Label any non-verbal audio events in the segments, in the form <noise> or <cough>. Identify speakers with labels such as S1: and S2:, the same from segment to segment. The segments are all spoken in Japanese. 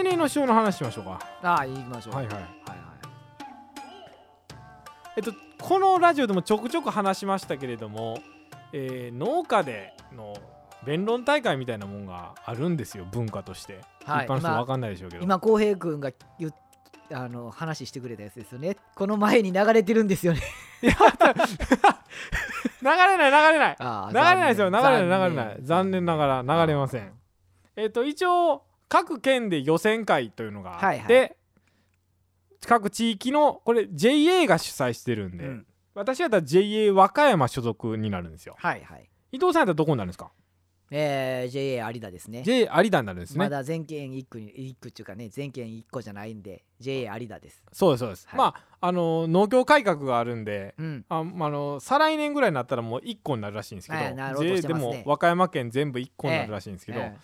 S1: 青年の塩の話しましょうか
S2: ああ行きましょう。
S1: はいはい。
S2: はいはい
S1: えっとこのラジオでもちょくちょく話しましたけれども、えー農家での弁論大会みたいなもんがあるんですよ文化として、
S2: はい今
S1: 一般の人分かんないでしょうけど。
S2: 今浩平君が言っあの話してくれたやつですよね。この前に流れてるんですよね。
S1: 流れない流れない。
S2: ああ
S1: 流れないですよ。流れない流れ
S2: 残
S1: ない。残念。ながら流れません。えっ、と一応各県で予選会というのがあって、
S2: はいは
S1: 各地域のこれ JA が主催してるんで、
S2: うん。
S1: 私やったら JA 和歌山所属になるんですよ。
S2: はいはい。
S1: 伊藤さんやったらどこになるんですか？
S2: えー、JA 有田ですね。
S1: JA 有田になるんですね、
S2: まだ全県一区に一区っていうかね全県一個じゃないんで JA 有田です。
S1: そうですそうです、
S2: はい。
S1: まああの農協改革があるんで
S2: うん。
S1: ああの再来年ぐらいになったらもう1個になるらしいんですけど、
S2: はいなろうと
S1: JA でも和歌山県全部1個になるらしいんですけど、
S2: え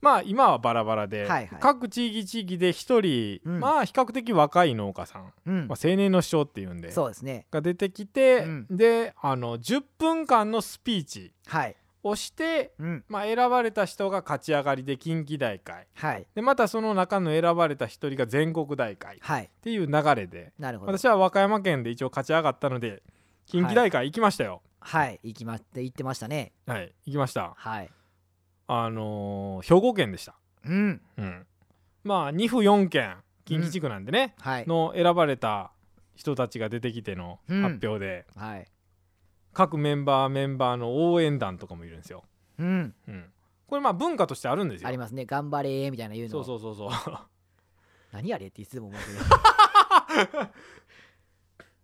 S1: まあ今はバラバラで、
S2: はいはい。
S1: 各地域地域で1人、
S2: うん。
S1: まあ比較的若い農家さん、
S2: えうん。
S1: まあ、青年の師匠っていうんで
S2: そうですね。
S1: が出てきて、
S2: うん。
S1: であの10分間のスピーチ
S2: はい。
S1: をして、
S2: うん。
S1: まあ、選ばれた人が勝ち上がりで近畿大会。
S2: はい。
S1: でまたその中の選ばれた一人が全国大会っ
S2: はい。
S1: ていう流れで
S2: なるほど。
S1: 私は和歌山県で一応勝ち上がったので近畿大会行きましたよ。
S2: はい。行きま行ってましたね。
S1: はい、行きました。
S2: はい
S1: あのー兵庫県でした。
S2: うん。
S1: うん。まあ2府4県近畿地区なんでね、
S2: はい。
S1: の選ばれた人たちが出てきての
S2: うん。
S1: 発表で、
S2: はい。
S1: 各メンバーメンバーの応援団とかもいるんですよ、
S2: うん。
S1: うん、これまあ文化としてあるんですよ。
S2: ありますね。頑張れーみたいな言うの。
S1: そうそうそうそう。<laughs>
S2: 何あれっていつでも思うけど。<laughs>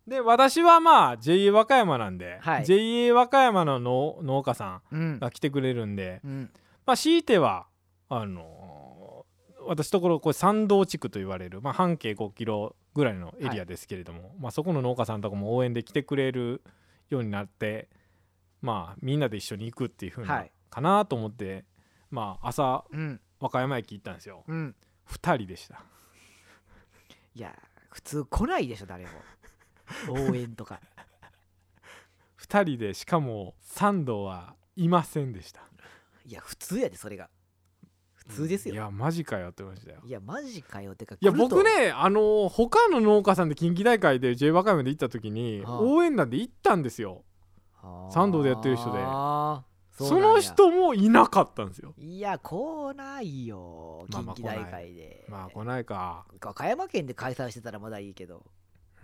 S1: で私はまあ JA 和歌山なんで、
S2: はい。
S1: JA 和歌山の農農家さ
S2: うん
S1: ん。が来てくれるんで、
S2: うん
S1: まあ強いてはあのー私ところこれ山道地区と言われる、まあ、半径5キロぐらいのエリアですけれども、まあ、そこの農家さんとかも応援で来てくれるようになってまあみんなで一緒に行くっていう風な、
S2: はい。
S1: かなと思ってまあ朝
S2: うん。
S1: 和歌山駅行ったんですよ。
S2: うん。
S1: 2人でした。
S2: いや普通来ないでしょ誰も。応援とか。<laughs>
S1: 2人でしかも山道はいませんでした
S2: いや普通やでそれが。普通ですよ。
S1: いやマジかよってましたよ。
S2: いやマジかよ。ってか
S1: いや
S2: 来ると。
S1: 僕ねあの他の農家さんで近畿大会で J 和歌山で行った時に、
S2: はあ。
S1: 応援団で行ったんですよ。
S2: あ。ー
S1: 山道でやってる人で。そ
S2: うなんや。
S1: の人もいなかったんですよ。
S2: いや来ないよ
S1: まあまあ
S2: 近畿大会で、
S1: まあ来ないか、
S2: 和歌山県で開催してたらまだいいけど。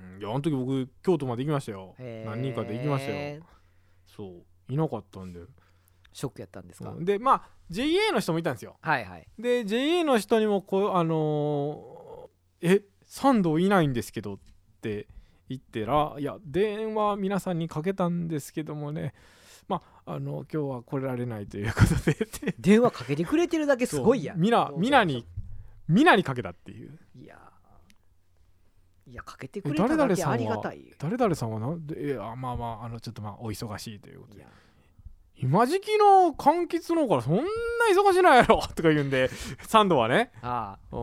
S1: うん。いやあの時僕京都まで行きましたよ。
S2: へー。
S1: 何人かで行きましたよ。そう。いなかったんで
S2: ショックやったんですか、
S1: うん。でまあ JA の人もいたんですよ。
S2: はいはい。
S1: で JA の人にもこうあのーえサンドいないんですけどって言ってらいや電話皆さんにかけたんですけどもね。まああの今日は来られないということで。<laughs>
S2: 電話かけてくれてるだけすごいやん。
S1: みなみなにみなにかけたっていう。
S2: いやいやかけてくれただけありがたいよ。
S1: 誰々さんはなんでいやまあまああのちょっとまあお忙しいということで。
S2: いや
S1: 今時期の柑橘農家そんな忙しないやろ <laughs> とか言うんでサンドはね。
S2: あ
S1: う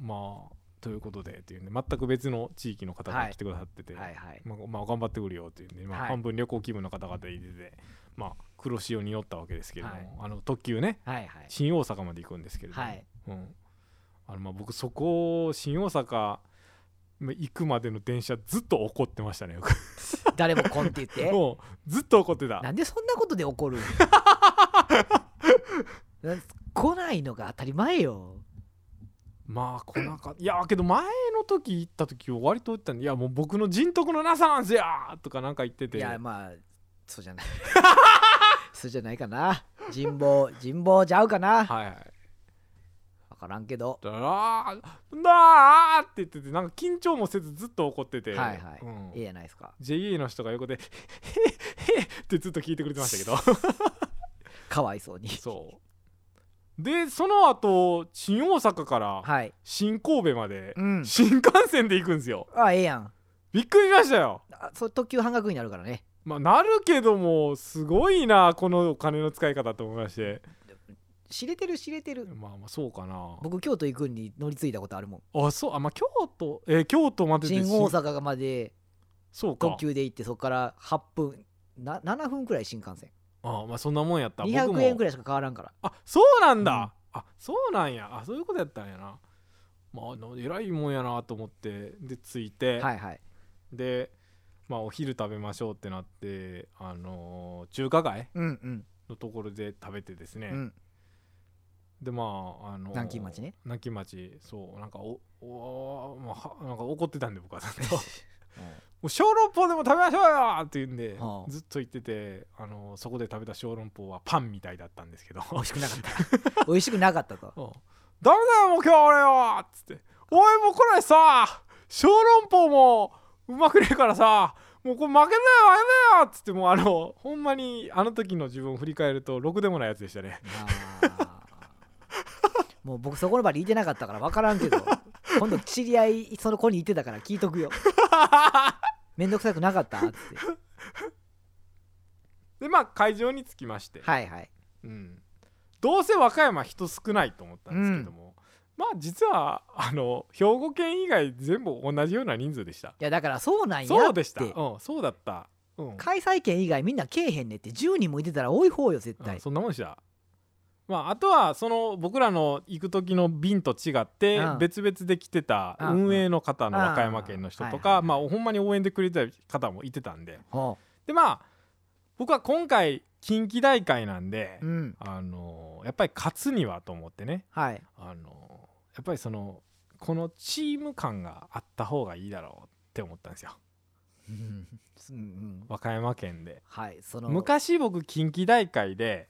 S1: ん。まあということでっていうんで全く別の地域の方が来てくださってて、
S2: あはいはい。
S1: まあ、まあ頑張ってくるよっていうんで、まあ、
S2: はい。
S1: 半分旅行気分の方々いてて、まあ黒潮に乗ったわけですけれども、
S2: はい。
S1: あの特急ね
S2: はいはい。
S1: 新大阪まで行くんですけれども、
S2: はい。
S1: うん、あのまあ僕そこ新大阪まあ行くまでの電車ずっと怒ってましたね <laughs>
S2: 誰も来んって言って。<laughs>
S1: もうずっと怒ってた。
S2: なんでそんなことで怒る <laughs> な来ないのが当たり前よ。
S1: まあ来なかった。いやけど前の時行った時は割と言ったんでいやもう僕の人徳のなさなんすよとかなんか言ってて。
S2: いやまあそうじゃない。そうじゃないかな。人望人望ちゃうかな。
S1: はいはい。
S2: 分からんけど。
S1: だらーだーって言っててなんか緊張もせずずっと怒ってて、
S2: はいはい、
S1: うん。
S2: ええやないですか。
S1: JA の人が横で「へっへっへっ」ってずっと聞いてくれてましたけど。<laughs>
S2: かわいそうに。
S1: そう。でその後新大阪から
S2: はい。
S1: 新神戸まで
S2: うん。
S1: 新幹線で行くんですよ。
S2: あええやん。
S1: びっくりしましたよ。
S2: あそう特急半額になるからね。
S1: まあなるけどもすごいなこのお金の使い方と思いまして
S2: 知れてる知れてる。
S1: まあまあそうかな。
S2: 僕京都行くんに乗り継いだことあるもん。
S1: あそう。あまあ京都えー京都までで
S2: 新大阪まで
S1: そうか。
S2: 特急で行ってそこから8分な7分くらい新幹線。
S1: あまあそんなもんやった。僕も
S2: 200円くらいしか変わらんから。
S1: あそうなんだ、あそうなんや。あそういうことやったんやな。まあな偉いもんやなと思ってで着いて、
S2: はいはい。
S1: でまあお昼食べましょうってなってあのー中華街
S2: うんうん。
S1: のところで食べてですね、
S2: うん
S1: でまああのー
S2: 南京町ね。
S1: 南京町そうなんかおお、まあは、なんか怒ってたんで僕は。ずっともう小籠包でも食べましょうよって言うんで、
S2: はあ。
S1: ずっと言っててあのーそこで食べた小籠包はパンみたいだったんですけど。
S2: 美味しくなかった。美味しくなかったと。<laughs>
S1: うん。ダメだよもう今日は俺はっつって。おいもうこれさ。小籠包もうまくねえからさ。もうこれ負けだよ負けだよっつって。もうあのほんまにあの時の自分を振り返るとろくでもないやつでしたね
S2: もう僕そこの場にいてなかったから分からんけど <laughs> 今度知り合いその子にいてたから聞いとくよ。<laughs> めんどくさくなかった？って。
S1: でまあ会場に着きまして、
S2: はいはい。
S1: うん、どうせ和歌山人少ないと思ったんですけども、まあ実はあの兵庫県以外全部同じような人数でした。
S2: いやだからそうなんやって。
S1: そうでした、うん、そうだった、うん。
S2: 開催県以外みんなけえへんねって。10人もいてたら多い方よ絶対。
S1: うんそんなもんでしたまああとはその僕らの行く時の便と違って
S2: うん。
S1: 別々で来てた
S2: うん。
S1: 運営の方の和歌山県の人とかまあほんまに応援でくれてた方もいてたんで。
S2: ほ
S1: でまあ僕は今回近畿大会なんであのやっぱり勝つにはと思ってね。
S2: はい。
S1: あのやっぱりそのこのチーム感があった方がいいだろうって思ったんですよ。和歌山県で。昔僕近畿大会で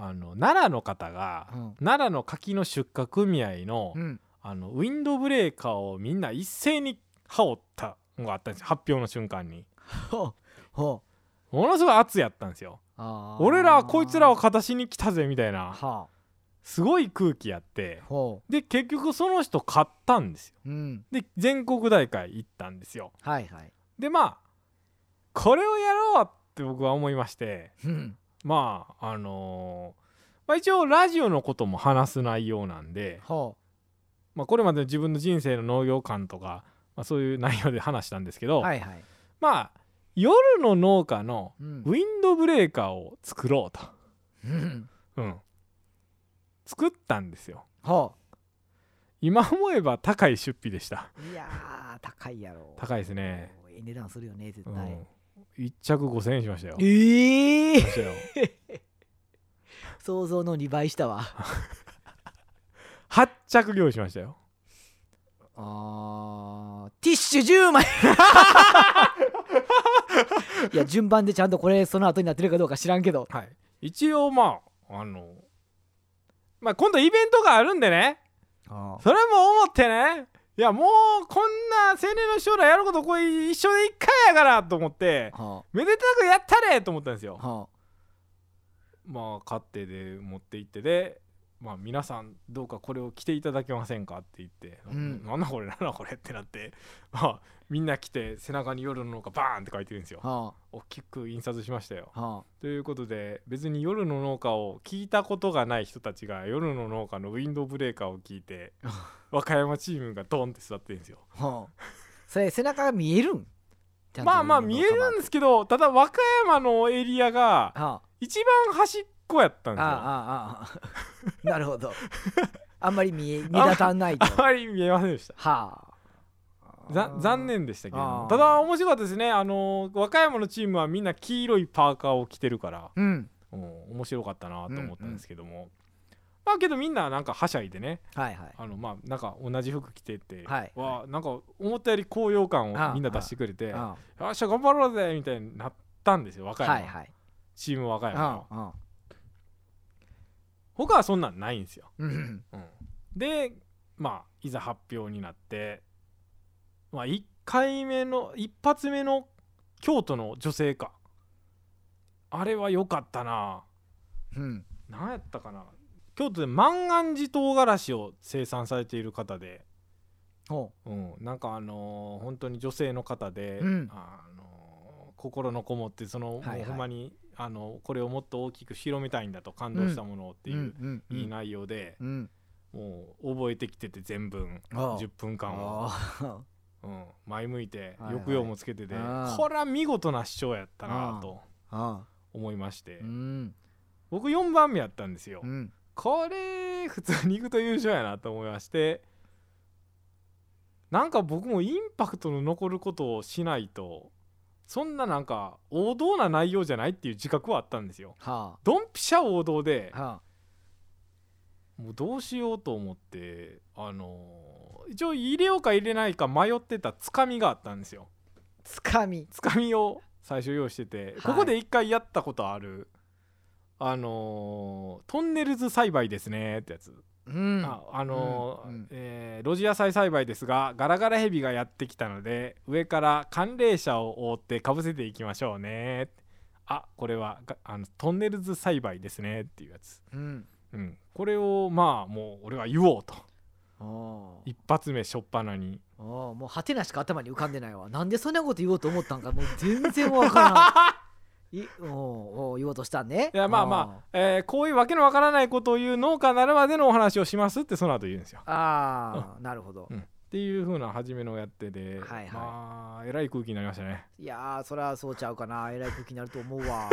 S1: あの奈良の方が、
S2: うん。
S1: 奈良の柿の出荷組合の,、
S2: うん。
S1: あのウィンドブレーカーをみんな一斉に羽織ったのがあったんですよ。発表の瞬間に。
S2: ほうほう。
S1: ものすごい圧やったんですよ。
S2: あー。
S1: 俺らはこいつらを勝たしに来たぜみたいな
S2: は
S1: すごい空気やって
S2: あほ
S1: で結局その人勝ったんですよ。
S2: ううん。
S1: で全国大会行ったんですよ。
S2: はいはい。
S1: でまあこれをやろうって僕は思いまして
S2: うん
S1: まああのーまあ、一応ラジオのことも話す内容なんで、
S2: ほ
S1: まあ、これまでの自分の人生の農業観とか、まあ、そういう内容で話したんですけど、
S2: うはいはい。
S1: まあ夜の農家の
S2: うん。
S1: ウィンドブレーカーを作ろうと、
S2: うん。
S1: うん、作ったんですよ。
S2: ほ
S1: 今思えば高い出費でした。
S2: ういやー高いやろ。
S1: 高いですね、
S2: ええ値段するよね絶
S1: う
S2: 対
S1: ん、1着5000円しましたよ。
S2: ええ
S1: しましたよ
S2: 想像の2倍したわ。
S1: 8着用意しましたよ。
S2: あー。ティッシュ10枚い。<laughs> や順番でちゃんとこれその後になってるかどうか知らんけど。
S1: はい。一応まああのまあ今度イベントがあるんでね。
S2: あ
S1: それも思ってねいやもうこんな青年の将来やることこれ一生で一回やからと思って
S2: は
S1: めでたくやったれと思ったんですよ。
S2: あ。は
S1: まあ勝手で持って行ってでまあ皆さんどうかこれを着ていただけませんかって言って、
S2: うん。
S1: なんだこれなんだこれってなってまあみんな来て背中に夜の農家バーンって書いてるんですよ。
S2: あ。は
S1: 大きく印刷しましたよ。
S2: あ。は
S1: ということで別に夜の農家を聞いたことがない人たちが夜の農家のウィンドウブレーカーを聞いて <laughs> 和歌山チームがドンって座ってるんですよ。
S2: あはあ。それ背中が見えるん？
S1: まあまあ見えるんですけどただ和歌山のエリアが
S2: はあ。
S1: 一番端っこやったんですよ。
S2: ああああああ。<laughs> なるほど。あんまり見え目立たんないと。<laughs>
S1: あまり見えませんでした。
S2: はあ。
S1: ざ残念でしたけど。ただ面白かったですね。あの和歌山のチームはみんな黄色いパーカーを着てるから、
S2: うん。
S1: うん、面白かったなと思ったんですけども、まあけどみんななんかはしゃいでね。
S2: はいはい。
S1: あのまあなんか同じ服着てて、
S2: はい
S1: わあなんか思ったより高揚感をみんな出してくれて。よ
S2: あ
S1: っしゃ頑張ろうぜみたいになったんですよ和歌山、
S2: あはいはい。
S1: チーム和歌山は他はそんなんないんですよ、
S2: うん。
S1: うん、でまあいざ発表になってまあ1回目の一発目の京都の女性か。あれは良かったな。
S2: うん。
S1: 何やったかな。京都で万願寺唐辛子を生産されている方で、
S2: ほ
S1: う。ん、なんかあのー本当に女性の方で、
S2: うん。
S1: あのー心のこもってその、
S2: はいはい。
S1: ほんまにあのこれをもっと大きく広めたいんだと感動したものをっていう、
S2: ん。うん。
S1: いい内容で、
S2: うん。
S1: もう覚えてきてて全文。
S2: ああ。
S1: 10分間を、
S2: あ
S1: うん、前向いて
S2: はいはい。
S1: 抑揚もつけてて、
S2: ああ
S1: これは見事な視聴やったな
S2: あ
S1: と
S2: あ
S1: 思いまして、
S2: うん。
S1: 僕4番目やったんですよ、
S2: うん。
S1: これ普通に行くと優勝やなと思いましてなんか僕もインパクトの残ることをしないとそんななんか王道な内容じゃないっていう自覚はあったんですよ。
S2: は
S1: ドンピシャ王道で
S2: あ。は
S1: もうどうしようと思ってあのー一応入れようか入れないか迷ってたつかみがあったんですよ。
S2: あつかみ。
S1: つかみを最初用意してて、
S2: い。
S1: ここで一回やったことあるあのートンネルズ栽培ですねってやつ、
S2: うん。
S1: ああのー
S2: うんうん。
S1: えー露地野菜栽培ですがガラガラヘビがやってきたので上から寒冷車を覆ってかぶせていきましょうね。あこれはがあのトンネルズ栽培ですねっていうやつ、
S2: うん
S1: うん、これをまあもう俺は言おうと。一発目しょっぱなに。
S2: おーもうハテナしか頭に浮かんでないわ。なんでそんなこと言おうと思ったんかもう全然わからん。<laughs> いおーおー言おうとしたんね。
S1: いやまあまあ、えーこういうわけのわからないことを言う農家ならばでのお話をしますってその後言うんですよ。
S2: あああなるほど、
S1: うん。っていう風な初めのやってで、
S2: はいはい。
S1: まあえらい空気になりましたね。
S2: いやーそりゃそうちゃうかな。えらい空気になると思うわ。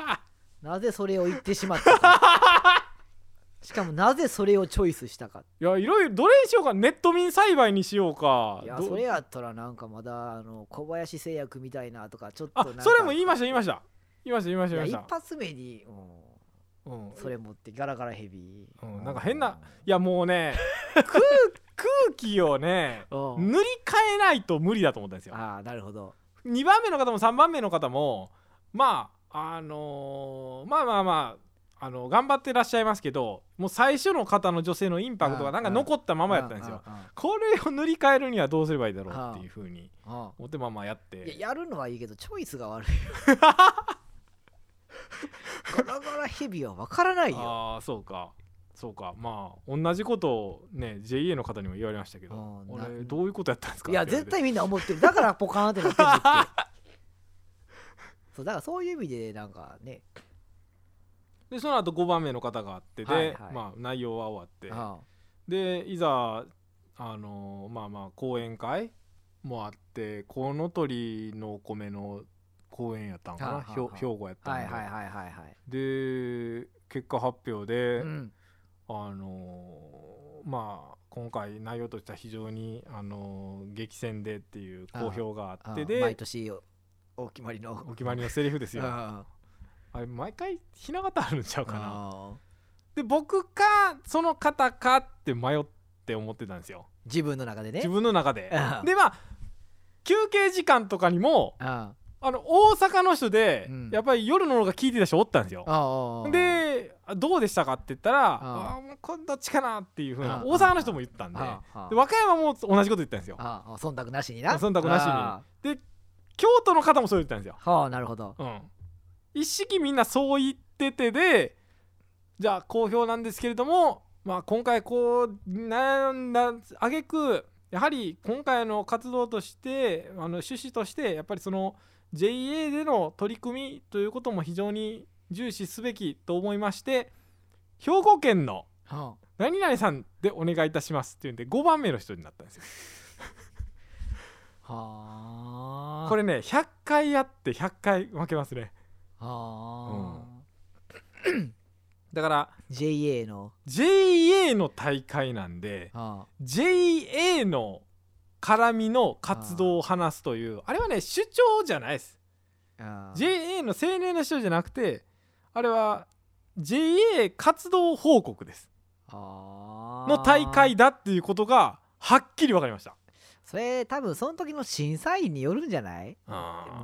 S2: <laughs> なぜそれを言ってしまったか <laughs> しかもなぜそれをチョイスしたか。
S1: いやいろいろどれにしようかネット民栽培にしようか。
S2: いや
S1: ど
S2: それやったらなんかまだあの小林製薬みたいなとかちょっと
S1: あそれも言いました言いました。言いました言いました言いました。
S2: 一発目に、うん、
S1: うん。
S2: それ持ってガラガラヘビ、
S1: うん。なんか変ないやもうね <laughs> 空空気をね
S2: うん。
S1: 塗り替えないと無理だと思ったんですよ。
S2: ああなるほど。
S1: 2番目の方も3番目の方もまああのーまあまあまああの頑張ってらっしゃいますけどもう最初の方の女性のインパクトがなんか残ったままやったんですよ。これを塗り替えるにはどうすればいいだろうっていうふうに思ってまあまあやって
S2: やるのはいいけどチョイスが悪い <laughs> ガラガラヘビは分からないよ。
S1: ああそうか。そうか。まあ同じことをね JA の方にも言われましたけど俺
S2: な
S1: どういうことやったんですか？
S2: いや絶対みんな思ってる。だからポカーンってなってるって。<laughs> そうだからそういう意味でなんかね
S1: でその後5番目の方があってで、
S2: はいはい。
S1: まあ内容は終わって。
S2: あ。
S1: でいざあのまあまあ講演会もあってコウノトリのお米の講演やったんかな、兵庫やったんで、
S2: はいはいはいはいはい。
S1: で結果発表で、
S2: うん。
S1: あのまあ今回内容としては非常にあの激戦でっていう好評があってで
S2: 毎年お決まりの。
S1: お決まりのセリフですよ <laughs>
S2: あ
S1: あれ毎回ひな形あるんちゃう
S2: あ
S1: かな。で僕かその方かって迷って思ってたんですよ。
S2: 自分の中でね。
S1: 自分の中で。でまあ休憩時間とかにも
S2: あ
S1: あの大阪の人で、
S2: うん。
S1: やっぱり夜の方が聞いてた人おったんですよ。であどうでしたかって言ったら
S2: ああ
S1: あもうどっちかなっていうふうな大阪の人も言ったんで。で和歌山も同じこと言ったんですよ。
S2: 忖度なしにな。
S1: 忖度なしに。
S2: あ
S1: で京都の方もそう言ったんですよ、
S2: あはあなるほど。
S1: うん、一式みんなそう言っててでじゃあ好評なんですけれども、まあ、今回こう悩んだあげくやはり今回の活動としてあの趣旨としてやっぱりその JA での取り組みということも非常に重視すべきと思いまして兵庫県の
S2: は
S1: 何々さんでお願いいたしますっていうんで5番目の人になったんですよ。
S2: あはあ
S1: これね100回やって100回負けますね。
S2: はあ
S1: だから
S2: JA の。
S1: JA の大会なんで
S2: あ
S1: JA の絡みの活動を話すというあれはね主張じゃないです。
S2: あ
S1: JA の青年の人じゃなくてあれは JA 活動報告です。
S2: あ
S1: の大会だっていうことがはっきり分かりました
S2: それ多分その時の審査員によるんじゃない？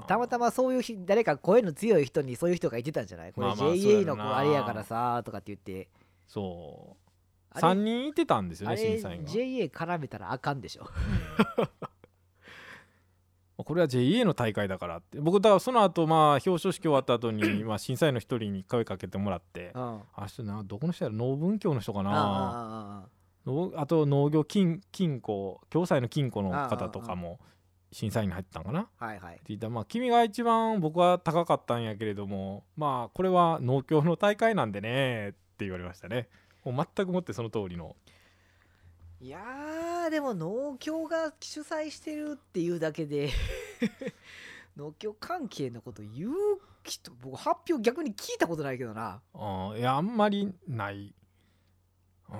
S2: たまたまそういう日誰か声の強い人にそういう人が言ってたんじゃない？これ JA の子あれやからさとかって言って。
S1: そう。
S2: あれ
S1: 3人いてたんですよね審査員が。
S2: JA 絡めたらあかんでしょ。<laughs>
S1: これは JA の大会だからって。僕だからその後まあ表彰式終わった後に <coughs> まあ審査員の一人に声かけてもらって。
S2: うん。あ
S1: どこの人やろ？農文教の人かな
S2: あ
S1: と農業金金庫共済の金庫の方とかも審査員に入ってたんかな。って
S2: はいはい。
S1: 言ったらまあ君が一番僕は高かったんやけれどもまあこれは農協の大会なんでねって言われましたね。もう全くもってその通りの。
S2: いやーでも農協が主催してるっていうだけで <laughs> 農協関係のこと言う人僕発表逆に聞いたことないけどな。
S1: あーいやあんまりない。うん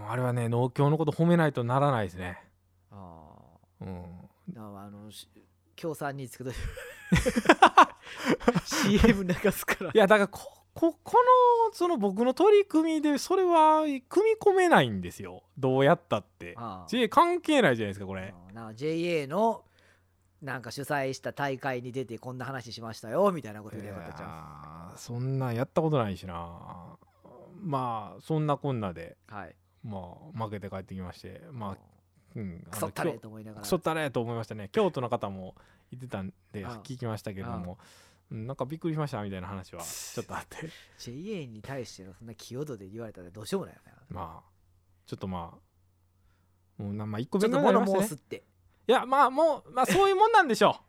S1: あれはね農協のこと褒めないとならないですね。
S2: あ
S1: うん。
S2: ああのし協賛につくと CM <laughs> 流すから。
S1: いやだからこここのその僕の取り組みでそれは組み込めないんですよ。どうやったって。
S2: ああ
S1: J 関係ないじゃないですかこれ。
S2: あな JA のなんか主催した大会に出てこんな話しましたよみたいなこと言うてなかったじゃん。
S1: そんなんやったことないしな。まあそんなこんなで。
S2: はい
S1: まあ負けて帰ってきましてまあうん
S2: クソったれと思いながら。
S1: クソったれと思いましたね。京都の方も言ってたんで聞きましたけどもうんなんかびっくりしましたみたいな話は <laughs> ちょっとあって。
S2: JA に対してのそんな清度で言われたらどうしようもないよね。
S1: まあちょっとまあもうなまあ一個
S2: ちょっ
S1: 勉強
S2: と物
S1: になりましたね。
S2: 申すって。
S1: いやまあもうまあそういうもんなんでしょう。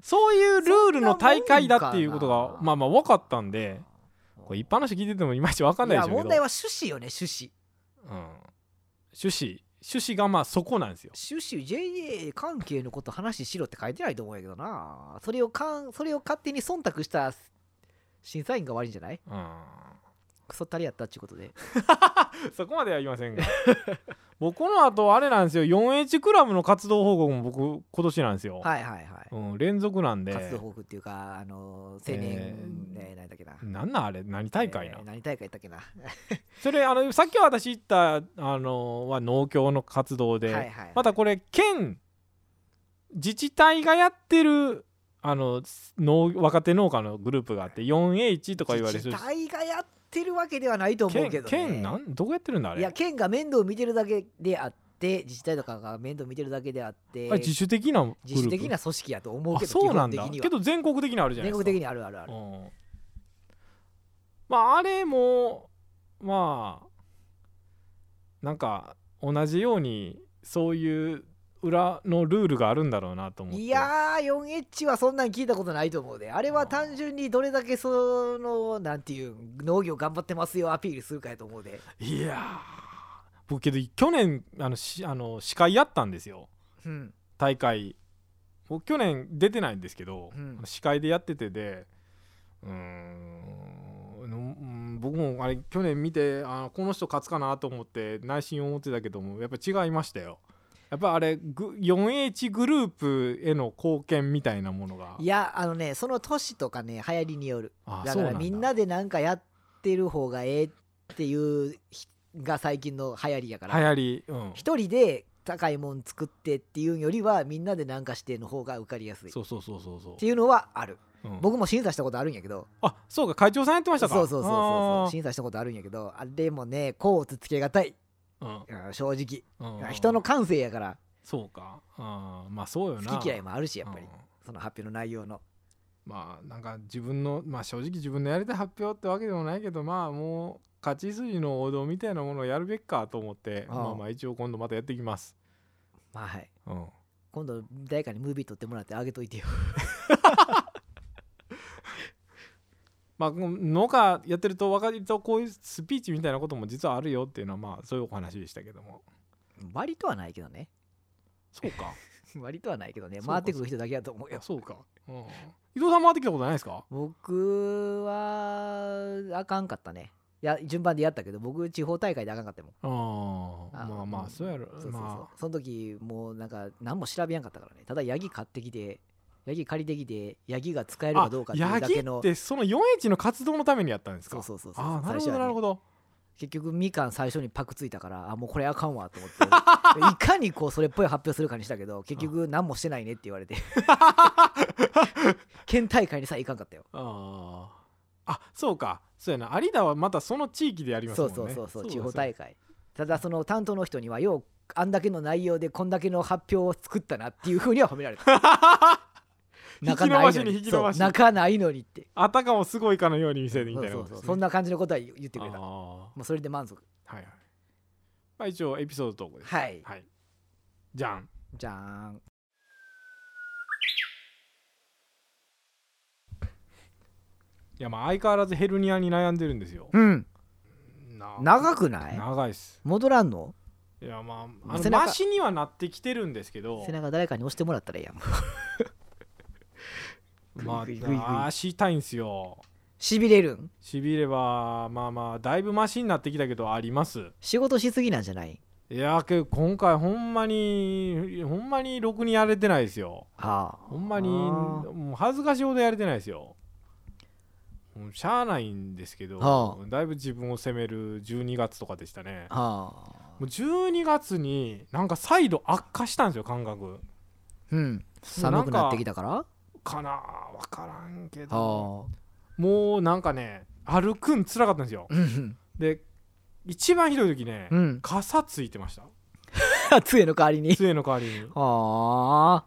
S1: <laughs> そういうルールの大会だっていうことがまあまあ分かったんでこれ一般の人聞いててもいまいち分かんないでしょうけど。
S2: や問題は趣旨よね趣旨。
S1: うん、趣旨趣旨がまあそこなんですよ。
S2: 趣旨 JA 関係のこと話しろって書いてないと思うんやけどな。それをかんそれを勝手に忖度した審査員が悪いんじゃない？
S1: うん
S2: クソったりやったっていうことで。<laughs>
S1: そこまでは言いませんが。<laughs> 僕この後あれなんですよ。4H クラブの活動報告も僕今年なんですよ、
S2: はいはいはい。
S1: うん、連続なんで。
S2: 活動報告っていうかあの青年、
S1: え
S2: えー何だっけな
S1: なんなんあれ？何大会な、
S2: えー何大会だっけな。<laughs>
S1: それあのさっき私言ったあのは農協の活動で、
S2: はいはい
S1: またこれ県自治体がやってるあの農若手農家のグループがあって 4H とか言われる。
S2: 自治体がやってるわけではないと思うけど、ね、
S1: 県県なんどこやってるんだあれ？
S2: いや県が面倒見てるだけであって自治体とかが面倒見てるだけであって
S1: 自主的な
S2: 自主的な組織やと思うけ
S1: あ
S2: ど
S1: そうなんだ。けど全国的にあるじゃないですか。
S2: 全国的にあるあるある。
S1: うん。まああれもまあなんか同じようにそういう裏のルールがあるんだろうなと思って。
S2: いやー 4H はそんなん聞いたことないと思うで。あれは単純にどれだけそのなんていう農業頑張ってますよアピールするかやと思うで。
S1: いやー僕けど去年あのしあの司会やったんですよ。
S2: うん。
S1: 大会。僕去年出てないんですけど、
S2: うん。
S1: 司会でやっててでうーんのうん僕もあれ去年見てあこの人勝つかなと思って内心思ってたけどもやっぱ違いましたよやっぱあれグ 4H グループへの貢献みたいなものが。
S2: いやあのねその年とかね流行りによる。だからみんなでなんかやってる方がええっていうひが最近の流行りやから。
S1: 流行り、うん、
S2: 一人で高いもん作ってっていうよりはみんなでなんかしての方が受かりやすい。っ
S1: そうそうそうそうそう。
S2: ていうのはある。
S1: うん。
S2: 僕も審査したことあるんやけど。
S1: あそうか会長さんやってましたか。
S2: そうそうそうそう審査したことあるんやけどあれもね甲乙つけがたい
S1: うん。
S2: うん正直。
S1: うん。
S2: 人の感性やから。
S1: そうか。あーまあそうよな。
S2: 好き嫌いもあるしやっぱり。
S1: うん。
S2: その発表の内容の。
S1: まあなんか自分のまあ正直自分のやりたい発表ってわけでもないけどまあもう勝ち筋の王道みたいなものをやるべきかと思ってまあまあ一応今度またやっていきます。
S2: まあはい。
S1: うん。
S2: 今度誰かにムービー撮ってもらってあげといてよ <laughs>
S1: まあ農家やってると分かるとこういうスピーチみたいなことも実はあるよっていうのはまあそういうお話でしたけども。
S2: 割とはないけどね。
S1: そうか。<laughs>
S2: 割とはないけどね。回ってくる人だけだと思うよ。
S1: あそうか、うん、伊藤さん回ってきたことないですか？
S2: 僕はあかんかったね。いや順番でやったけど僕地方大会であかんかったもん。
S1: ああまあまあそうやろ。
S2: そうそうそう、
S1: ま
S2: その時もうなんか何も調べやんかったからね。ただヤギ買ってきてヤギ借りてきてヤギが使える
S1: あ
S2: かどうかっていう
S1: ヤギ
S2: だけの
S1: ってその 4H の活動のためにやったんですか？
S2: そうそうそうそう
S1: ああなるほどなるほど。
S2: 結局みかん最初にパクついたからあもうこれあかんわと思って。<laughs> いかにこうそれっぽい発表するかにしたけど <laughs> 結局何もしてないねって言われて。<laughs> 県大会にさえいかんかったよ。
S1: あああそうか。そうやな。有田はまたその地域でやります
S2: そ
S1: もね。
S2: うんそうそうそう
S1: だ
S2: 地方大会。ただその担当の人にはようあんだけの内容でこんだけの発表を作ったなっていうふうには褒められた
S1: 引き伸ばしに引き伸ばし
S2: そう泣かないのにって。
S1: あたかもすごいかのように見せるみたいなね。
S2: そうそうそんな感じのことは言ってくれた。
S1: あ
S2: もうそれで満足。
S1: あはいはい。まあ一応エピソードトークです。
S2: はい。
S1: はい。じゃん。
S2: じゃーん。
S1: いやまあ相変わらずヘルニアに悩んでるんですよ。
S2: うん。
S1: な
S2: 長くない？
S1: 長いっす。
S2: 戻らんの？
S1: いやまああのマシにはなってきてるんですけど。
S2: 背中誰かに押してもらったらいいやん <laughs>
S1: ま
S2: グイグイ。グイグイ
S1: あ足痛いんすよ。
S2: しびれるん？
S1: しびれはまあまあだいぶマシになってきたけどあります。
S2: 仕事しすぎなんじゃない？
S1: いやけど今回ほんまにほんまにろくにやれてないですよ。
S2: ああ。
S1: ほんまに
S2: あ。
S1: もう恥ずかしいほどやれてないですよ。もうしゃあないんですけど、
S2: は
S1: だいぶ自分を責める12月とかでしたね。
S2: ああ。
S1: もう12月になんか再度悪化したんですよ感覚。
S2: うん。寒くなってきたから？
S1: かな分からんけ
S2: あ
S1: ど
S2: あ。
S1: もうなんかね歩くんつらかったんですよ。
S2: うん
S1: で一番ひどい時ね、
S2: うん。
S1: 傘ついてました。<laughs>
S2: 杖の代わりに。
S1: 杖の代わりに。
S2: あ。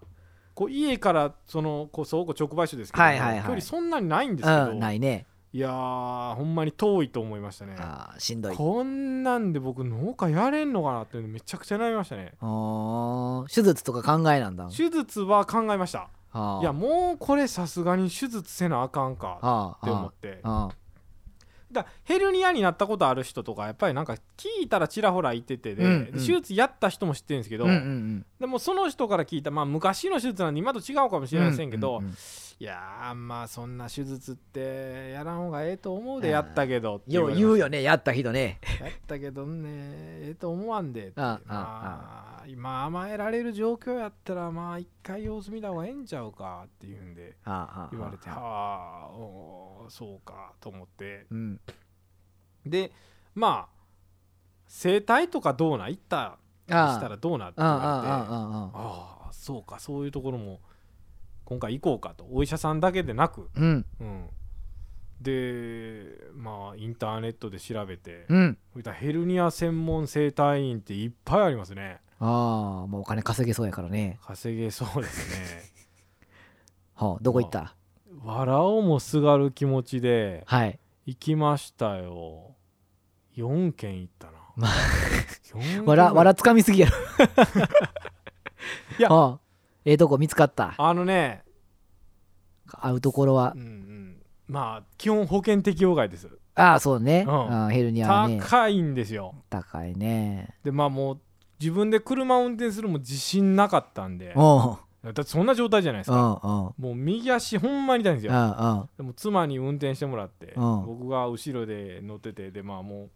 S1: こう家からそのこう倉庫直売所ですけど、
S2: はいはいはい。
S1: 距離そんなにないんですけど、
S2: あうんないね。
S1: いやーほんまに遠いと思いましたね。
S2: ああしんどい。
S1: こんなんで僕農家やれんのかなってめちゃくちゃ悩みましたね。
S2: ああ手術とか考えなんだ。
S1: 手術は考えました。
S2: ああ
S1: いやもうこれさすがに手術せなあかんかって思って。
S2: あ
S1: だヘルニアになったことある人とかやっぱりなんか聞いたらちらほら言っててで,、
S2: うんうん。
S1: で手術やった人も知ってるんですけど、
S2: あうんうん。
S1: でもその人から聞いたまあ昔の手術なんで今と違うかもし
S2: うん
S1: れませんけど、
S2: うううん
S1: いやーまあそんな手術ってやらんほうがええと思うでやったけどって
S2: よう言うよねやった人ね。
S1: やったけどねええと思わんで
S2: ああ
S1: まあ今甘えられる状況やったらまあ一回様子見た方がええんちゃうかっていうんで
S2: ああああ
S1: 言われてはあおーそうかと思って。
S2: うん。
S1: でまあ整体とかどうな行ったしたらどうなって
S2: ああ
S1: 言われて
S2: ああああ
S1: ああそうかそういうところも今回行こうかとお医者さんだけでなく、
S2: うん。
S1: うん、でまあインターネットで調べて、
S2: うん。
S1: そういったヘルニア専門整体院っていっぱいありますね。
S2: ああもうお金稼げそうやからね。
S1: 稼げそうですね。<laughs>
S2: はあどこ行った？
S1: 笑おうもすがる気持ちで
S2: はい。
S1: 行きましたよ。4軒行ったな、<laughs>
S2: まあ
S1: 4軒
S2: わらわらつかみすぎやろ。<laughs>
S1: いや
S2: はあええとこ見つかった。
S1: あのね。
S2: 会うところは。
S1: うんうん。まあ基本保険適用外です。
S2: ああそうね、
S1: うん。
S2: ヘルニアはね。
S1: 高いんですよ。
S2: 高いね。
S1: でまあもう自分で車運転するも自信なかったんで。だってそんな状態じゃないです
S2: うん
S1: か
S2: うん。
S1: もう右足ほんまに痛いんです
S2: うん
S1: よ
S2: うん。
S1: でも妻に運転してもらって
S2: うん。
S1: 僕が後ろで乗っててでまあもう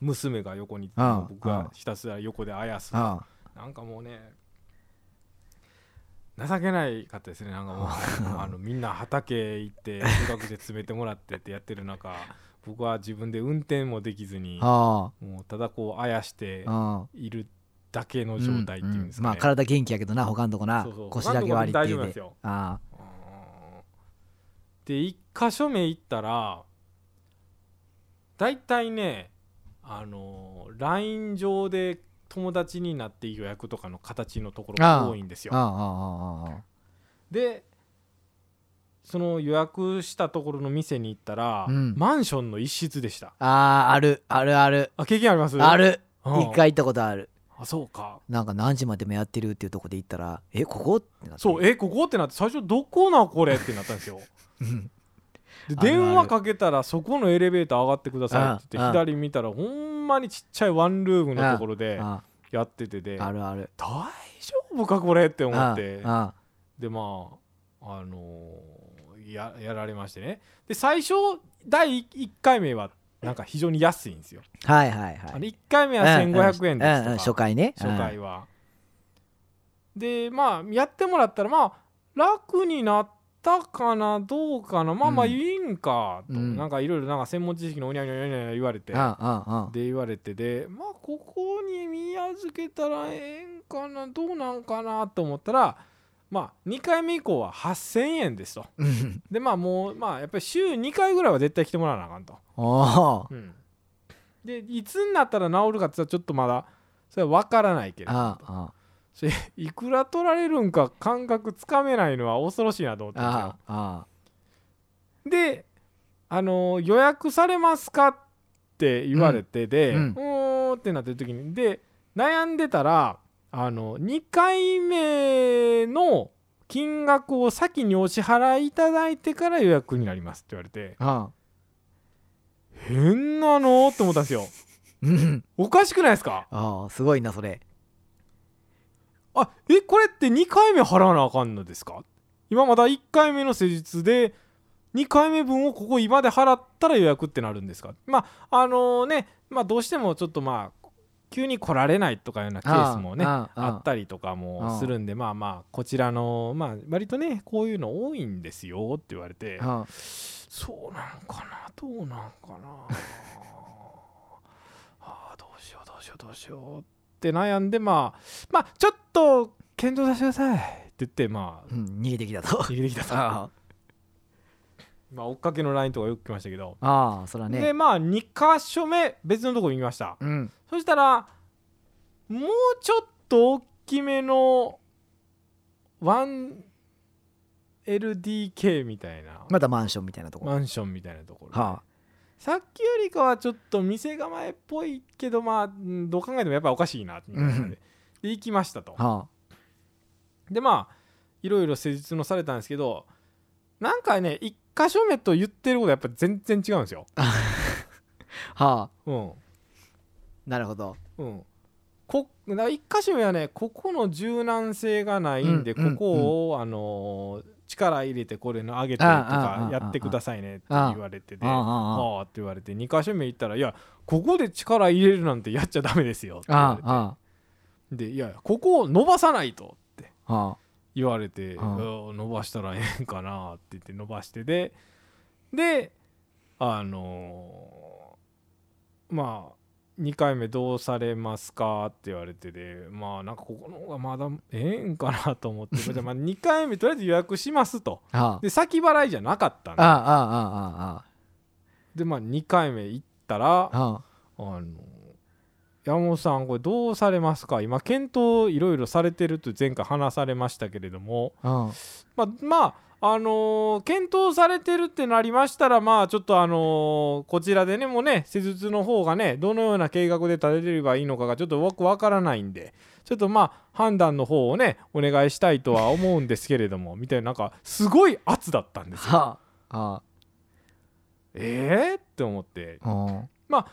S1: 娘が横に僕がひたすら横であやす。
S2: あ
S1: なんかもうね情けないかったですね。なんかもう <laughs> あのみんな畑行って収穫で詰めてもらってってやってる中 <laughs> 僕は自分で運転もできずに
S2: あ。
S1: もうただこうあやして
S2: あ
S1: いるだけの状態っていうんですかね、
S2: まあ体元気やけどな他のとこな。腰だけ悪いってであ
S1: で1箇所目行ったら大体ねあの LINE 上で友達になって予約とかの形のところが多いんですよ。でその予約したところの店に行ったら、
S2: うん。
S1: マンションの一室でした。
S2: あああるあるある。
S1: あ経験あります？
S2: ある。
S1: うん。
S2: 一回行ったことある。
S1: あそうか。
S2: なんか何時までもやってるっていうとこで行ったらえここ？ってなって。
S1: そうえここ？ってなって最初どこなこれ？ってなったんですよ。
S2: うん。
S1: で電話かけたらそこのエレベーター上がってくださいって言って左見たらほんまにちっちゃいワンルームのところで
S2: あ
S1: やっててで大
S2: あるある。
S1: 丈夫かこれって思
S2: あ
S1: って。
S2: あ
S1: でまああのーややられましてね。で最初第1回目はなんか非常に安いんですよ。
S2: はいはいはい。
S1: あの1回目は1500円ですとか。
S2: 初回ね。
S1: 初回は。でまあやってもらったらまあ楽になったかなどうかな。まあまあ
S2: うん。
S1: いいんかと、
S2: うん。
S1: なんかいろいろなんか専門知識のおにゃにゃにゃにゃ言われて。で言われてでまあここに宮預けたらええんかなどうなんかなと思ったらまあ2回目以降は8000円ですと。
S2: うん。
S1: でまあもうまあやっぱり週2回ぐらいは絶対来てもらわなあかんと、うん、でいつになったら治るかって言ったらちょっとまだそれは分からないけれど
S2: ああ
S1: いくら取られるんか感覚つかめないのは恐ろしいなと思って
S2: ああ
S1: であの予約されますかって言われてで、
S2: う
S1: うんーんってなってる時に。で悩んでたらあの2回目の金額を先にお支払いいただいてから予約になりますって言われて。
S2: ああ
S1: 変なのって思ったんですよ。
S2: うん。
S1: おかしくないですか？
S2: ああすごいなそれ
S1: あえこれって2回目払わなあかんのですか？今まだ1回目の施術で2回目分をここ今で払ったら予約ってなるんですか？まああのねまあどうしてもちょっとまあ急に来られないとかいうようなケースもね
S2: あ
S1: あったりとかもするんでまあまあこちらのまあ割とねこういうの多いんですよって言われて
S2: あ
S1: そうなんかなどうなんかな。あーどうしようどうしようどうしようって悩んでまあまあちょっと検討させてくださいって言ってまあ
S2: うん逃げてきたと。
S1: 逃げてきたと。
S2: あ <laughs>
S1: まあ追っかけの LINE とかよく来ましたけど、
S2: あああそら
S1: で
S2: ね。
S1: まあ2箇所目別のとこ行きました。
S2: うん。
S1: そしたらもうちょっと大きめの 1LDK みたいな。
S2: またマンションみたいなとこ。ろ
S1: マンションみたいなところで。
S2: は
S1: さっきよりかはちょっと店構えっぽいけどまあうんどう考えてもやっぱおかしいなみたいなので,、
S2: うん。
S1: で行きましたと。
S2: あ。は
S1: でまあいろいろ施術のされたんですけどなんかね1箇所目と言ってることやっぱ全然違うんですよ。
S2: あ <laughs> はあ。
S1: うん。
S2: なるほど。
S1: うん。こだから1箇所目はねここの柔軟性がないんで、
S2: うんうん。
S1: ここを、あのー力入れてこれの上げてとかやってくださいねって言われてて
S2: ああ
S1: って言われて2箇所目行ったら「いやここで力入れるなんてやっちゃダメですよ」って言われて。で「いやここを伸ばさないと」って。
S2: あ
S1: 言われて「
S2: ああ。
S1: うん伸ばしたらええんかな」って言って伸ばしてでであのーまあ2回目どうされますかって言われてでまあなんかここの方がまだええんかなと思って <laughs> じゃあまあ2回目とりあえず予約しますと。
S2: あ
S1: で先払いじゃなかったんで
S2: あああああ
S1: でまあ2回目行ったら
S2: あ
S1: の山本さんこれどうされますか？今検討いろいろされてると前回話されましたけれども
S2: あ。
S1: まあまああのー検討されてるってなりましたらまあちょっとあのーこちらでねもうね施術の方がねどのような計画で立てればいいのかがちょっとよくわからないんでちょっとまあ判断の方をねお願いしたいとは思うんですけれどもみたいななんかすごい圧だったんですよ。
S2: はああ。
S1: えー、って思って。
S2: あ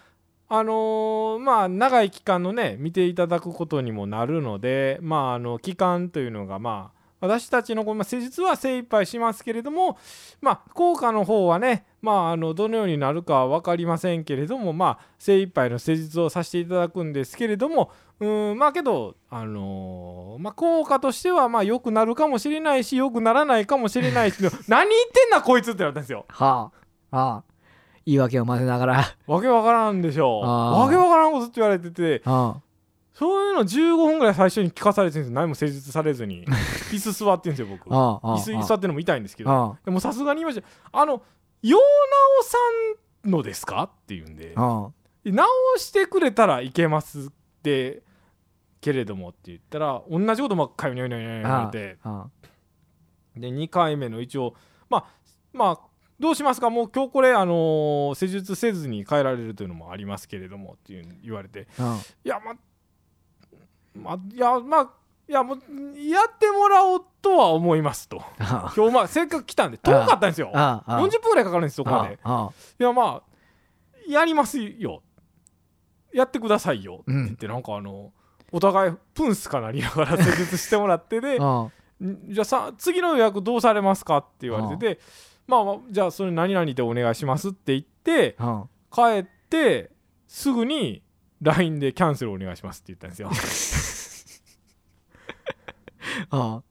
S1: あのーまあ長い期間のね見ていただくことにもなるのでまああの期間というのがまあ私たちのこのまあ施術は精一杯しますけれどもまあ効果の方はねまああのどのようになるかは分かりませんけれどもまあ精一杯の施術をさせていただくんですけれどもうーんまあけどあのーまあ効果としてはまあ良くなるかもしれないし良くならないかもしれないし <laughs> 何言ってんなこいつってなったんですよ。
S2: はあああ。言い訳を混ぜながら。
S1: わけわからんでしょ
S2: あー
S1: わけわからんことずっと言われてて
S2: あ
S1: そういうの15分ぐらい最初に聞かされてるんですよ。何も施術されずに。<laughs> 椅子座ってるんですよ僕。
S2: あああ
S1: 椅子に座ってるのも痛いんですけど。
S2: あ
S1: でもさすがに言いましたあの陽直さんのですか？って言うんで。
S2: あ
S1: 直してくれたらいけますってけれどもって言ったら同じことばっかりにょいにょいにょい言われて。
S2: あ
S1: で2回目の一応まあまあどうしますか？もう今日これあのー施術せずに変えられるというのもありますけれどもっていう言われて。
S2: あ
S1: いやままいやまあいやもうやってもらおうとは思いますと。<laughs>
S2: あ
S1: 今日まあせっかく来たんで遠かったんですよ。
S2: ああ。
S1: 40分ぐらいかかるんですそこまで。
S2: あ
S1: いやまあやりますよ。やってくださいよって
S2: うん
S1: 言ってなんかあのお互いプンスかなりながら <laughs> 施術してもらってでじゃあさ次の予約どうされますかって言われててまあまあじゃあそれ何々でお願いしますって言って
S2: あ。
S1: 帰ってすぐに LINE でキャンセルお願いしますって言ったんですよ。<laughs>
S2: あ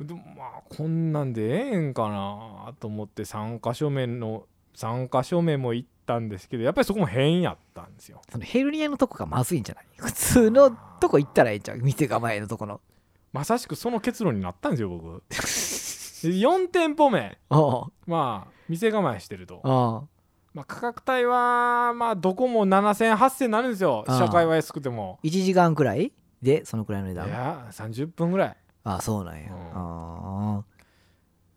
S1: でもまあこんなんでええんかなと思って3箇所目の3箇所目も行ったんですけどやっぱりそこも変やったんですよ。
S2: そのヘルニアのとこがまずいんじゃない？普通のとこ行ったらええんちゃう？店構えのとこの。
S1: まさしくその結論になったんですよ僕。で4店舗目。
S2: あ。
S1: まあ店構えしてると。
S2: ああ
S1: まあ、価格帯はまあどこも7000、8000になるんですよ。社会は安くても。
S2: 1時間くらいでそのくらいの値段。
S1: いや30分ぐらい。
S2: ああそうなんや、
S1: うん。
S2: あ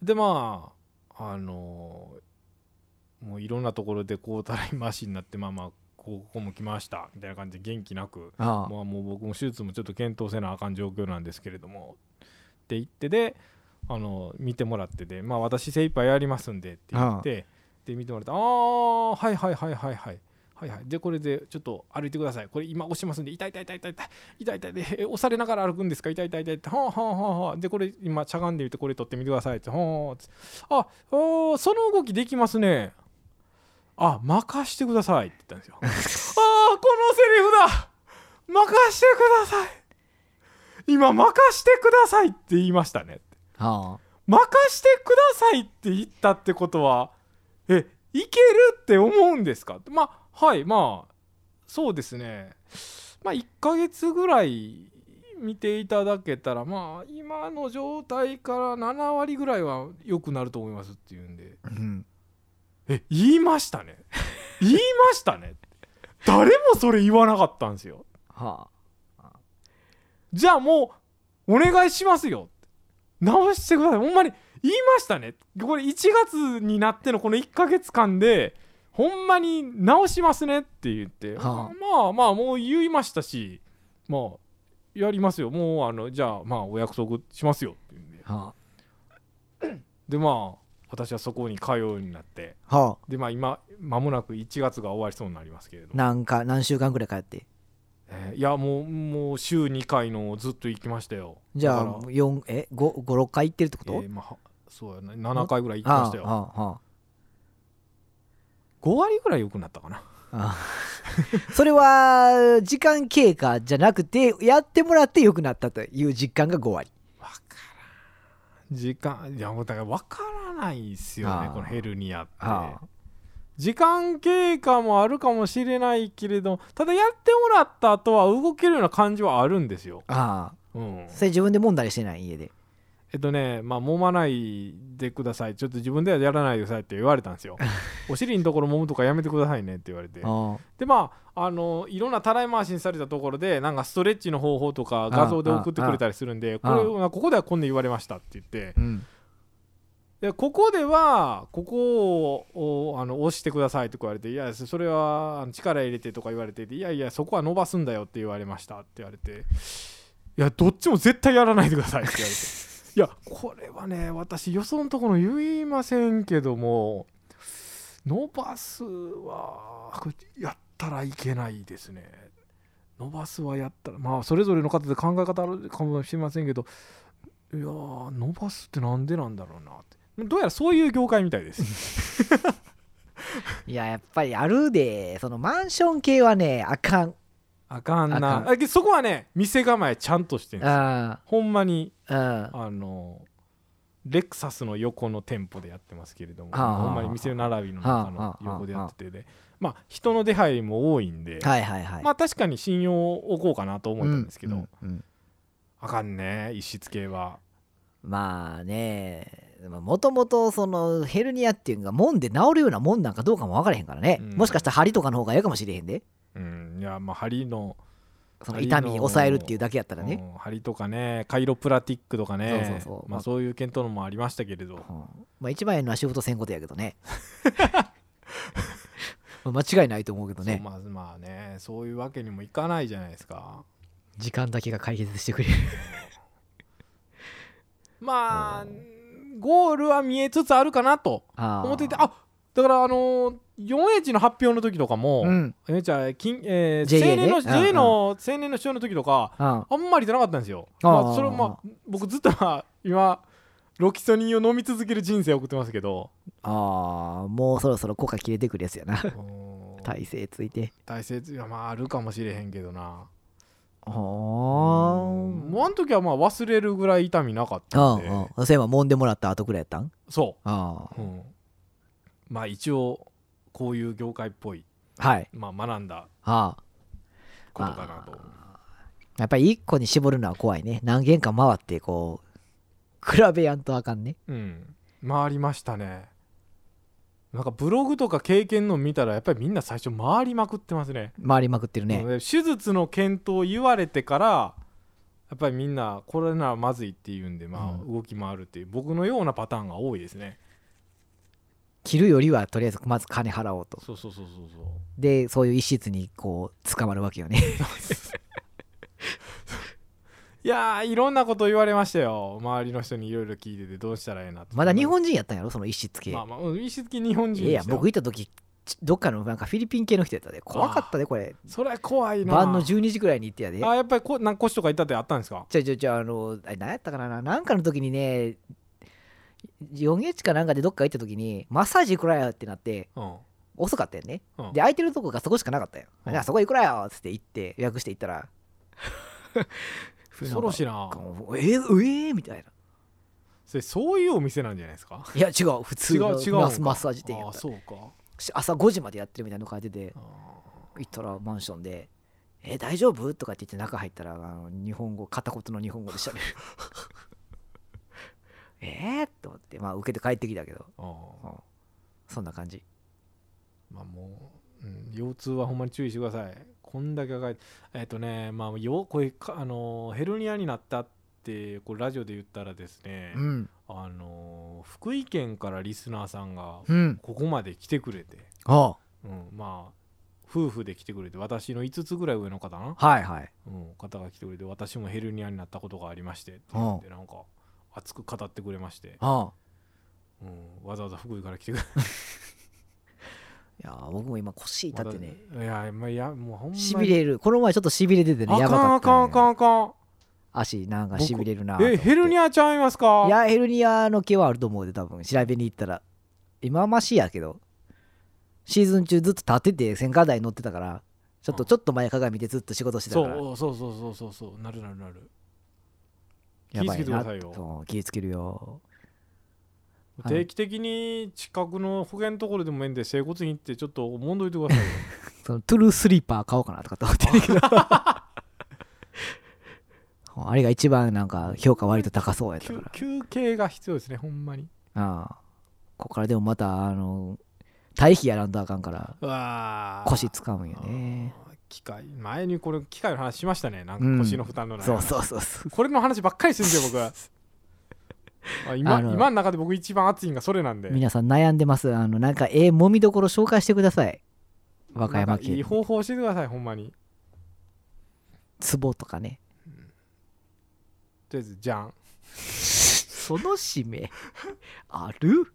S1: でまああのもういろんなところでこうたらいマシになってまあまあここも来ましたみたいな感じで元気なく
S2: ああ。あ
S1: まあもう僕も手術もちょっと検討せなあかん状況なんですけれどもって言ってであの見てもらってでまあ私精一杯やりますんでって言ってで見てもらってああはいはいはいはいはいはいはいでこれでちょっと歩いてください。これ今押しますんで痛い痛い痛い痛い痛い痛い痛いでえ押されながら歩くんですか痛い痛い痛いってはあはあはあはあでこれ今しゃがんでみてこれ取ってみてくださいってはあつあその動きできますねあ任してくださいって言ったんですよ <laughs> ああこのセリフだ！任してください今任してくださいって言いましたね
S2: は
S1: 任してくださいって言ったってことはえいけるって思うんですか？まあはいまあそうですね。まあ1ヶ月ぐらい見ていただけたらまあ今の状態から7割ぐらいは良くなると思いますっていうんで。
S2: あ、うん、
S1: え言いましたね。<laughs> 言いましたね。誰もそれ言わなかったんですよ。
S2: は
S1: じゃあもうお願いしますよ。直してください。ほんまに言いましたね。これ1月になってのこの1ヶ月間でほんまに直しますねって言って、
S2: はあ。
S1: まあまあもう言いましたしまあやりますよ。もうあのじゃあまあお約束しますよって言うんで。
S2: あ。は
S1: でまあ私はそこに通うようになって。
S2: あはあ。
S1: でまあ今間もなく1月が終わりそうになりますけれども、
S2: なんか何週間くらい帰って？
S1: えーいやもうもう週2回のをずっと行きましたよ。
S2: じゃあ
S1: だから。
S2: 4え56回行ってるってこと、
S1: えーまあはそうやな。7回ぐらい行きましたよ。
S2: あああ。
S1: 5割ぐらい良くなったかな。
S2: あ <laughs> それは時間経過じゃなくてやってもらって良くなったという実感が5割。
S1: 分からん。時間いやもうだから分からないですよねこのヘルニアって。
S2: あ。
S1: 時間経過もあるかもしれないけれどただやってもらった後は動けるような感じはあるんですよ、
S2: ああ。
S1: うん、
S2: それ自分で揉んだりしてない家で
S1: えっとねまあ揉まないでください。ちょっと自分ではやらないでくださいって言われたんですよ。<laughs> お尻のところ揉むとかやめてくださいねって言われて。
S2: あ
S1: でまああのいろんなたらい回しにされたところでなんかストレッチの方法とか画像で送ってくれたりするんでこれここではこんな言われましたって言って
S2: うん
S1: でここではここをおあの押してくださいとか言われていやそれは力入れてとか言われていやいやそこは伸ばすんだよって言われましたって言われていやどっちも絶対やらないでくださいって言われていやこれはね私よそのところ言いませんけども伸ばすはやったらいけないですね。伸ばすはやったらまあそれぞれの方で考え方あるかもしれませんけどいやー伸ばすってなんでなんだろうなって。どうやらそういう業界みたいです。<laughs>
S2: いややっぱりあるで。そのマンション系はねあかん。
S1: あかん
S2: あ
S1: な
S2: か
S1: あそこはね店構えちゃんとしてるんですよ。
S2: あ
S1: ほんまに
S2: あ
S1: あ。のレクサスの横の店舗でやってますけれどもほんまに店の並びの中の横でやっててでまあ人の出入りも多いんで
S2: はいはいはい。
S1: まあ確かに信用を置こうかなと思ったんですけど、
S2: うんうんうん。
S1: あかんね一室系は。
S2: まあねもともとそのヘルニアっていうのがもんで治るようなもんなんかどうかも分からへんからね、
S1: うん。
S2: もしかしたら針とかの方がいいかもしれへんで
S1: うん。いやまあ針の
S2: その痛みに抑えるっていうだけやったらね、
S1: うん。針とかねカイロプラティックとかね。まあ、そういう検討のもありましたけれど。
S2: うんまあ一番ええのは仕事せんことやけどね。<laughs> まあ間違いないと思うけどね。
S1: まあまあねそういうわけにもいかないじゃないですか。
S2: 時間だけが解決してくれる。<laughs>
S1: まあゴールは見えつつあるかなと思っていてあだからあのー 4H の発表の時とかも、
S2: うん。
S1: えじゃあ金、えー
S2: JA
S1: 青年の
S2: ね
S1: JA
S2: うん。
S1: の青年の主張の時とか
S2: あ
S1: あんまり出なかったんですよ。まあ、それまあ僕ずっとまあ今ロキソニンを飲み続ける人生を送ってますけど。
S2: あーもうそろそろ効果切れてくるやつやな。<laughs>
S1: うん
S2: 体勢ついて。
S1: 体勢いやまああるかもしれへんけどな。
S2: あ
S1: もうあの時はまあ忘れるぐらい痛みなかった
S2: あ
S1: んで。
S2: ああそういえば揉んでもらった後くらいやったん？
S1: そ
S2: あ
S1: う、うん、まあ一応こういう業界っぽい、
S2: あはい。
S1: まあ、学んだ
S2: ああ。
S1: ことかなと。
S2: やっぱり一個に絞るのは怖いね。何軒か回ってこう比べやんとあかんね。
S1: うん。回りましたね。なんかブログとか経験の見たらやっぱりみんな最初回りまくってますね。
S2: 回りまくってるね。
S1: で手術の検討言われてからやっぱりみんなこれならまずいっていうんでま
S2: う
S1: あ動き回るっていう僕のようなパターンが多いですね
S2: 切るよりはとりあえずまず金払おうと。
S1: そうそうそうそうそう。
S2: でそういう一室にこう捕まるわけよね。
S1: いやーいろんなこと言われましたよ。周りの人にいろいろ聞いててどうしたらええな
S2: まだ日本人やったんやろ？その一室系、
S1: まあまあうん意識的に日本人
S2: ええや僕行った時ちどっかのなんかフィリピン系の人やったで。怖かったでこれ。
S1: それ怖いな。
S2: 晩の12時ぐらいに行ってやで。
S1: あやっぱりこなんか腰とか痛ってあったんですか？
S2: ちょいちょいちょいあの何やったかななんかの時にね 4H かなんかでどっか行った時にマッサージいくらやってなって
S1: うん。
S2: 遅かったよね、
S1: うん。
S2: で空いてるとこがそこしかなかったよ、
S1: うん。
S2: じゃあそこいくらよっつって行って予約して行ったら。
S1: 恐ろしいな
S2: えー、えー、みたいな。
S1: それそういうお店なんじゃないですか？
S2: いや違う。普通の
S1: 違う違う
S2: マスマッサージ店やった
S1: あそうか。
S2: し朝5時までやってるみたいなの書いてて
S1: あ
S2: 行ったらマンションで「え大丈夫?」とかって言って中入ったらあの日本語片言の日本語でしゃべる <laughs> えーと思ってまあ受けて帰ってきたけど。
S1: ーあ。ー
S2: そんな感じ。
S1: まあもう、うん、腰痛はほんまに注意してください。こんだけかい。えっ、とねまあよこれかあのヘルニアになったってこれラジオで言ったらですね、
S2: うん。
S1: あの福井県からリスナーさんが
S2: うん。
S1: ここまで来てくれて、
S2: あ。
S1: うん、まあ夫婦で来てくれて私の5つぐらい上の方な、
S2: はいはい。
S1: うん、方が来てくれて私もヘルニアになったことがありましてって言ってなんか熱く語ってくれまして、
S2: あ
S1: うん、わざわざ福井から来てくれ。<laughs>
S2: いや僕も今腰痛ってね。
S1: まだいやまあいやもうほんまに。
S2: しびれる。この前ちょっとしびれててね
S1: あ
S2: か
S1: あかんあかん
S2: ん
S1: あかん。
S2: 足なんかしびれるな
S1: えヘルニ
S2: ア
S1: アちゃいますか？
S2: いやヘルニアの毛はあると思うで多分調べに行ったら。今はマシやけど。シーズン中ずっと立ってて旋回台乗ってたから。ちょっと
S1: うん。
S2: ちょっと前かがみでずっと仕事してた
S1: そ
S2: から。
S1: うそうそうそうそうそう。なるなるなる気ぃつけてくださいよ。
S2: 気ぃつけるよ。はい
S1: 定期的に近くの保険のところでもええんで整骨院行ってちょっともんどいてくださいよ。<laughs>
S2: そのトゥルースリーパー買おうかなとかって思ってるけど。<laughs> あれが一番なんか評価割と高そうやったから。
S1: 休休憩が必要ですねほんまに。
S2: ああ。ここからでもまたあの対比やらんとあかんから腰使うんよね
S1: 機械前にこれ機械の話しましたね。なん
S2: うん。
S1: か腰の負担のない
S2: うそうそうそう。
S1: これの話ばっかりするんですよ僕は。<laughs> あ今今の中で僕一番熱いんがそれなんで。
S2: 皆さん悩んでます。あのなんかええもみどころ紹介してください。和歌山
S1: なんかいい
S2: 県
S1: 方法教えてくださいほんまに。
S2: ツボとかね。
S1: とりあえずじゃん。<laughs>
S2: その締め。ある？